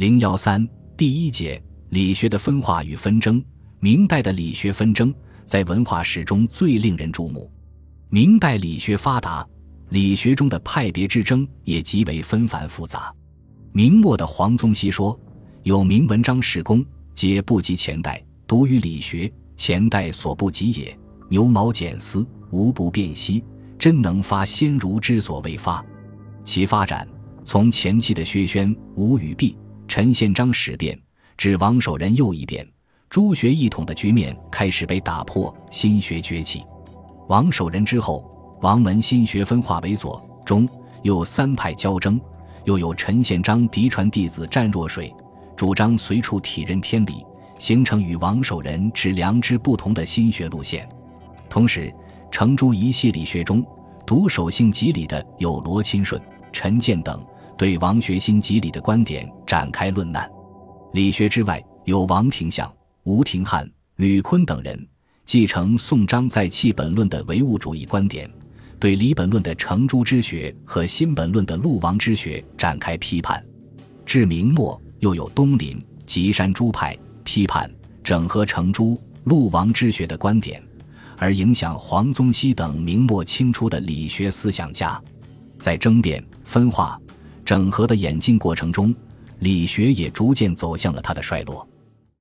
零幺三第一节理学的分化与纷争。明代的理学纷争在文化史中最令人注目。明代理学发达，理学中的派别之争也极为纷繁复杂。明末的黄宗羲说：“有名文章史功，皆不及前代；独于理学，前代所不及也。牛毛剪丝，无不辨析，真能发先儒之所未发。”其发展从前期的薛轩、吴与弼、陈宪章始变，至王守仁又一变，诸学一统的局面开始被打破，新学崛起。王守仁之后，王门新学分化为左、中、右三派交争，又有陈宪章嫡传弟子湛若水，主张随处体认天理，形成与王守仁持良知不同的新学路线。同时，程朱一系理学中，独守性集理的有罗钦顺、陈建等，对王学新及理的观点展开论难。理学之外，有王廷相、吴廷汉、吕坤等人。继承宋张在弃本论的唯物主义观点，对理本论的程朱之学和新本论的陆王之学展开批判。至明末，又有东林、吉山诸派批判整合程朱、陆王之学的观点，而影响黄宗羲等明末清初的理学思想家。在争辩、分化、整合的演进过程中，理学也逐渐走向了它的衰落。